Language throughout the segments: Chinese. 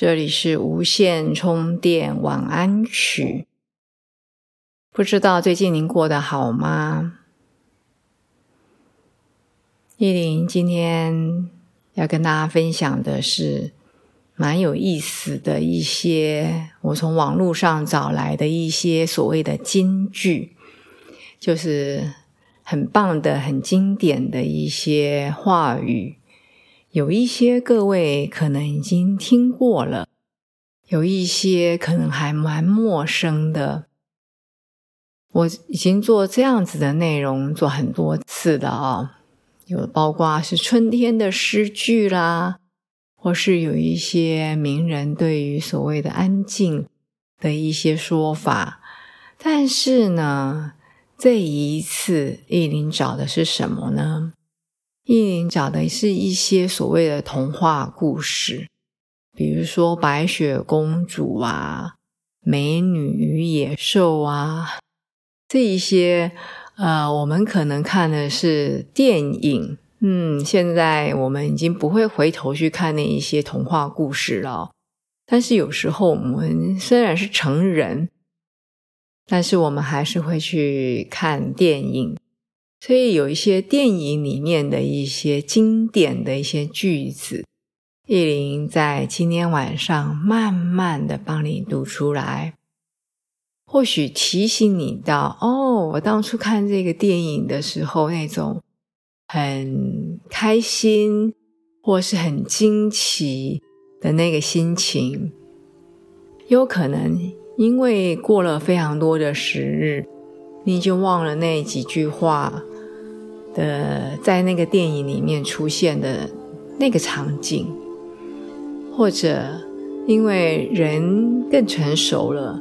这里是无线充电晚安曲。不知道最近您过得好吗？依林今天要跟大家分享的是蛮有意思的一些，我从网络上找来的一些所谓的金句，就是很棒的、很经典的一些话语。有一些各位可能已经听过了，有一些可能还蛮陌生的。我已经做这样子的内容做很多次了啊，有包括是春天的诗句啦，或是有一些名人对于所谓的安静的一些说法。但是呢，这一次意林找的是什么呢？意林讲的是一些所谓的童话故事，比如说白雪公主啊、美女与野兽啊，这一些呃，我们可能看的是电影，嗯，现在我们已经不会回头去看那一些童话故事了。但是有时候我们虽然是成人，但是我们还是会去看电影。所以有一些电影里面的一些经典的一些句子，意林在今天晚上慢慢的帮你读出来，或许提醒你到哦，我当初看这个电影的时候那种很开心或是很惊奇的那个心情，有可能因为过了非常多的时日。你就忘了那几句话的，在那个电影里面出现的那个场景，或者因为人更成熟了，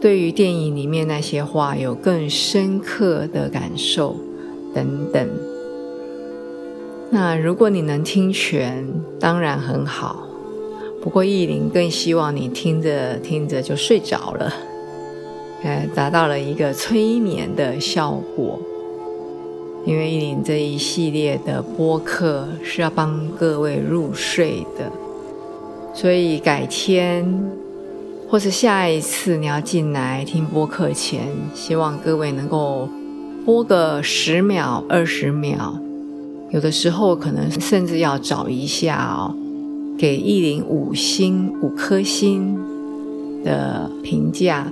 对于电影里面那些话有更深刻的感受等等。那如果你能听全，当然很好。不过意林更希望你听着听着就睡着了。呃，达到了一个催眠的效果。因为依林这一系列的播客是要帮各位入睡的，所以改天或是下一次你要进来听播客前，希望各位能够播个十秒、二十秒，有的时候可能甚至要找一下哦，给依林五星五颗星的评价。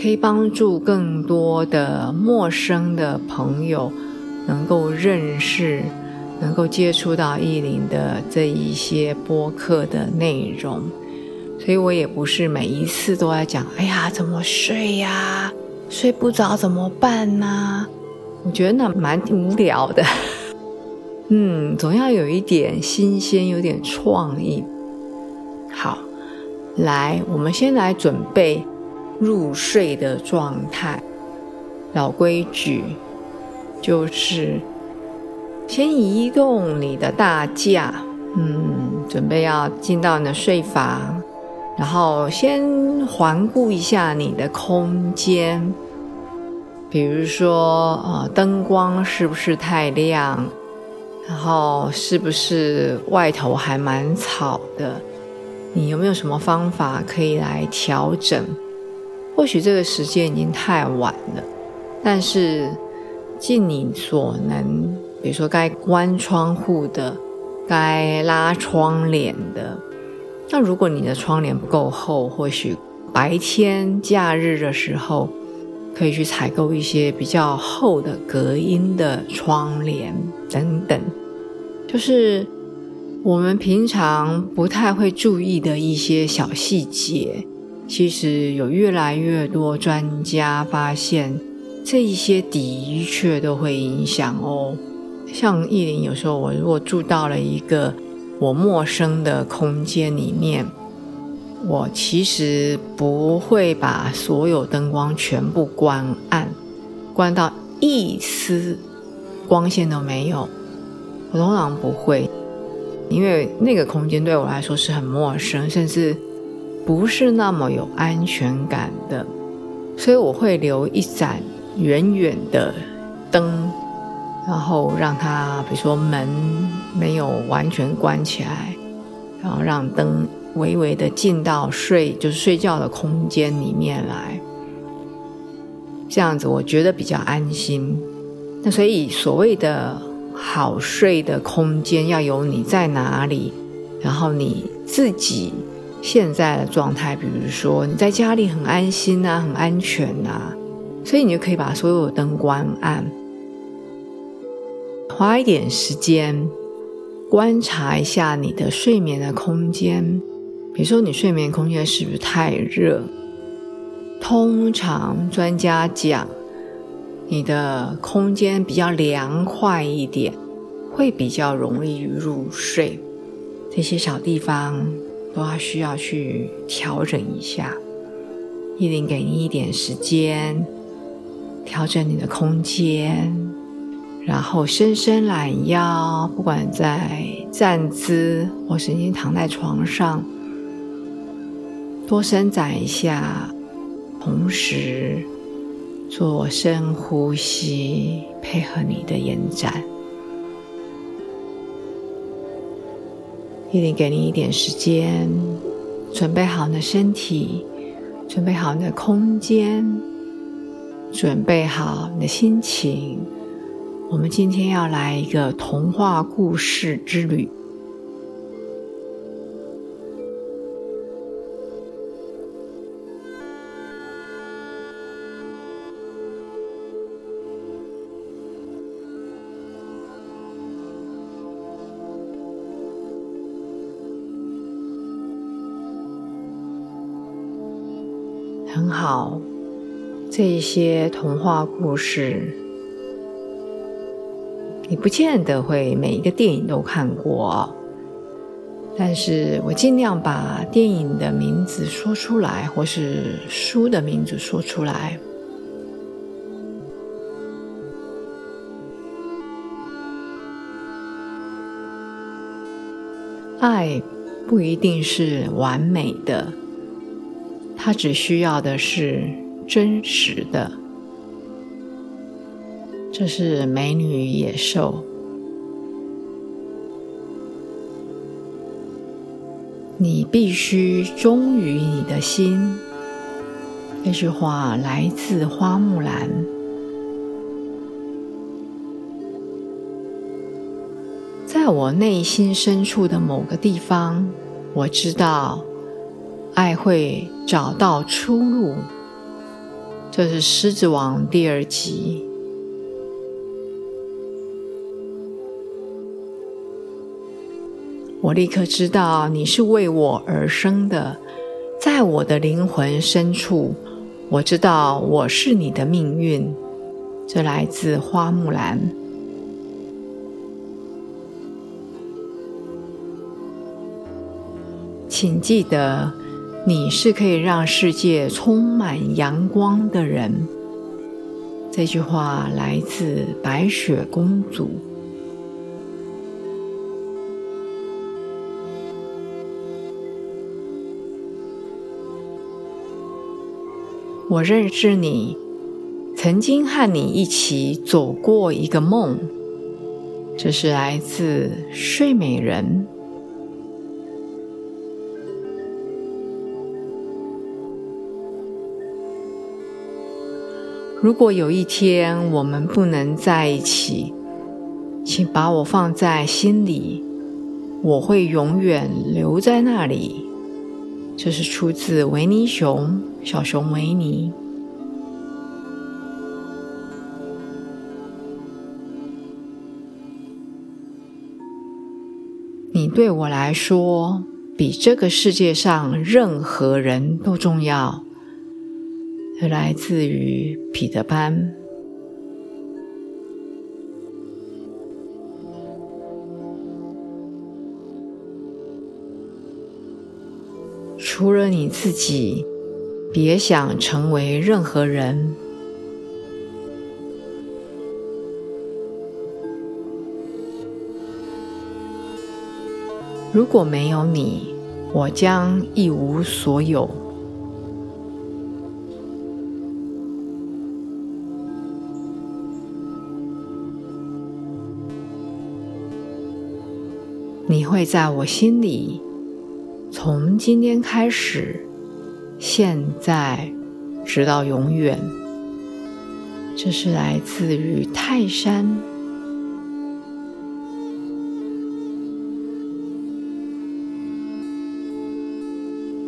可以帮助更多的陌生的朋友能够认识、能够接触到意林的这一些播客的内容，所以我也不是每一次都在讲，哎呀，怎么睡呀？睡不着怎么办呢？我觉得那蛮无聊的。嗯，总要有一点新鲜，有点创意。好，来，我们先来准备。入睡的状态，老规矩就是先移动你的大架，嗯，准备要进到你的睡房，然后先环顾一下你的空间，比如说呃灯光是不是太亮，然后是不是外头还蛮吵的，你有没有什么方法可以来调整？或许这个时间已经太晚了，但是尽你所能，比如说该关窗户的，该拉窗帘的。那如果你的窗帘不够厚，或许白天假日的时候，可以去采购一些比较厚的隔音的窗帘等等。就是我们平常不太会注意的一些小细节。其实有越来越多专家发现，这一些的确都会影响哦。像意林有时候，我如果住到了一个我陌生的空间里面，我其实不会把所有灯光全部关暗，关到一丝光线都没有。我通常不会，因为那个空间对我来说是很陌生，甚至不是那么有安全感的，所以我会留一盏远远的灯，然后让它，比如说门没有完全关起来，然后让灯。微微的进到睡就是睡觉的空间里面来，这样子我觉得比较安心。那所以所谓的好睡的空间，要有你在哪里，然后你自己现在的状态，比如说你在家里很安心啊，很安全呐，所以你就可以把所有的灯关暗，花一点时间观察一下你的睡眠的空间。比如说，你睡眠空间是不是太热？通常专家讲，你的空间比较凉快一点，会比较容易入睡。这些小地方都要需要去调整一下。一定给你一点时间，调整你的空间，然后伸伸懒腰，不管在站姿或是你躺在床上。多伸展一下，同时做深呼吸，配合你的延展。一定给你一点时间，准备好你的身体，准备好你的空间，准备好你的心情。我们今天要来一个童话故事之旅。这些童话故事，你不见得会每一个电影都看过，但是我尽量把电影的名字说出来，或是书的名字说出来。爱不一定是完美的。它只需要的是真实的，这是美女与野兽。你必须忠于你的心。这句话来自花木兰。在我内心深处的某个地方，我知道。爱会找到出路。这是《狮子王》第二集。我立刻知道你是为我而生的，在我的灵魂深处，我知道我是你的命运。这来自花木兰。请记得。你是可以让世界充满阳光的人。这句话来自白雪公主。我认识你，曾经和你一起走过一个梦。这是来自睡美人。如果有一天我们不能在一起，请把我放在心里，我会永远留在那里。这是出自维尼熊，小熊维尼。你对我来说，比这个世界上任何人都重要。来自于彼得潘。除了你自己，别想成为任何人。如果没有你，我将一无所有。你会在我心里，从今天开始，现在直到永远。这是来自于泰山。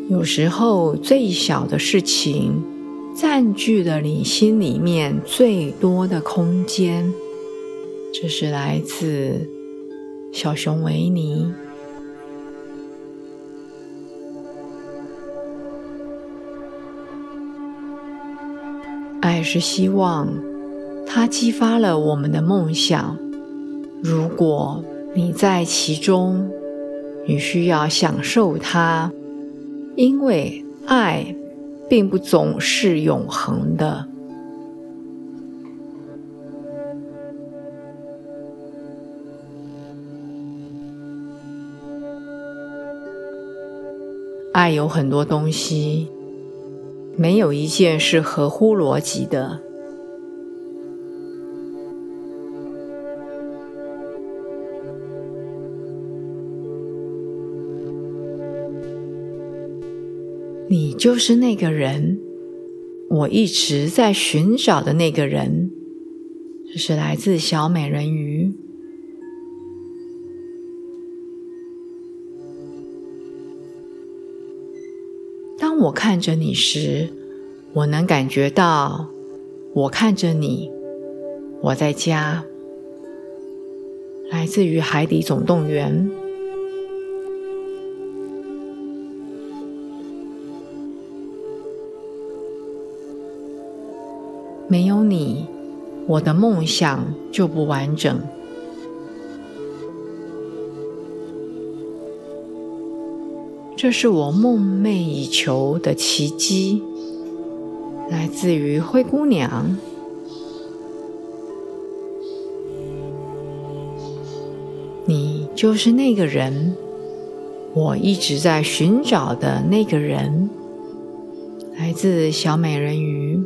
有时候，最小的事情占据了你心里面最多的空间。这是来自小熊维尼。爱是希望，它激发了我们的梦想。如果你在其中，你需要享受它。因为爱并不总是永恒的，爱有很多东西，没有一件是合乎逻辑的。你就是那个人，我一直在寻找的那个人。这是来自小美人鱼。我看着你时，我能感觉到，我看着你，我在家。来自于《海底总动员》。没有你，我的梦想就不完整。这是我梦寐以求的奇迹，来自于灰姑娘。你就是那个人，我一直在寻找的那个人，来自小美人鱼。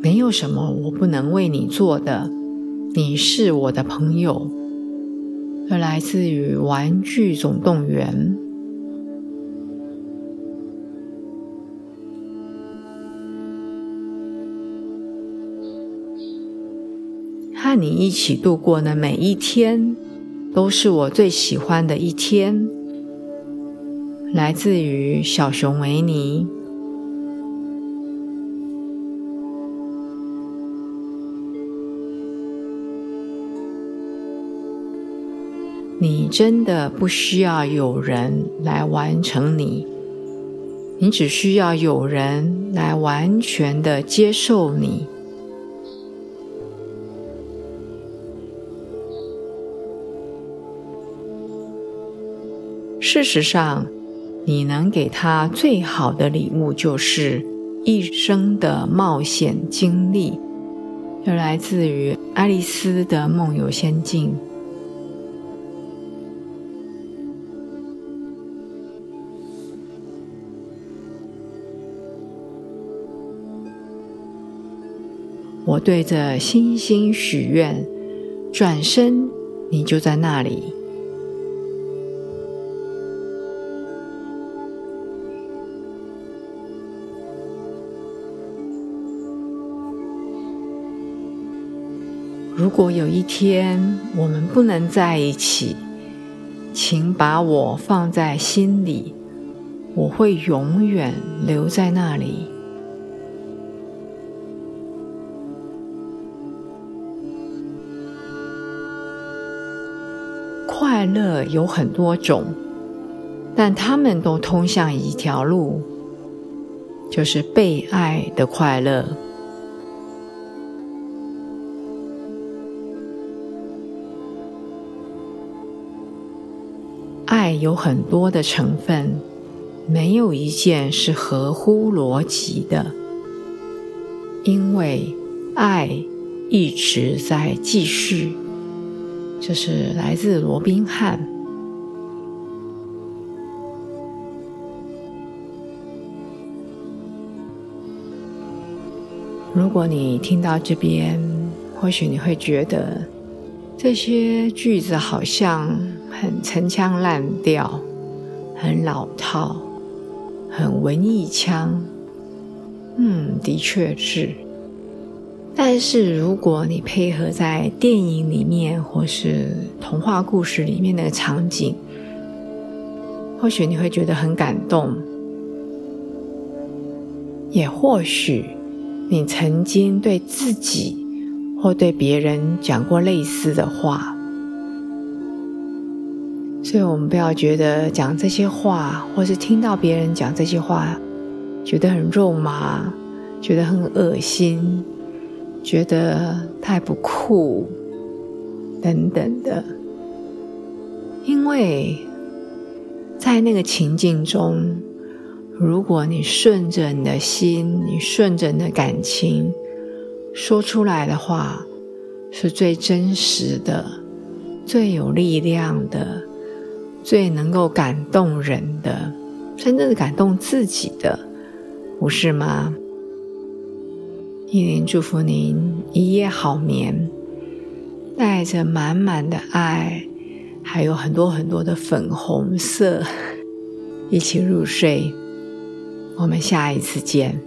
没有什么我不能为你做的，你是我的朋友。而来自于《玩具总动员》。和你一起度过的每一天，都是我最喜欢的一天。来自于小熊维尼。你真的不需要有人来完成你，你只需要有人来完全的接受你。事实上，你能给他最好的礼物就是一生的冒险经历，又来自于《爱丽丝的梦游仙境》。我对着星星许愿，转身，你就在那里。如果有一天我们不能在一起，请把我放在心里，我会永远留在那里。快乐有很多种但他们都通向一条路就是被爱的快乐。爱有很多的成分没有一件是合乎逻辑的因为爱一直在继续。这是来自罗宾汉。如果你听到这边，或许你会觉得这些句子好像很陈腔滥调、很老套、很文艺腔。嗯，的确是。但是如果你配合在电影里面或是童话故事里面的场景，或许你会觉得很感动，也或许你曾经对自己或对别人讲过类似的话，所以我们不要觉得讲这些话，或是听到别人讲这些话，觉得很肉麻，觉得很恶心。觉得太不酷，等等的，因为在那个情境中，如果你顺着你的心，你顺着你的感情说出来的话，是最真实的、最有力量的、最能够感动人的，真正的感动自己的，不是吗？依琳祝福您一夜好眠，带着满满的爱，还有很多很多的粉红色，一起入睡。我们下一次见。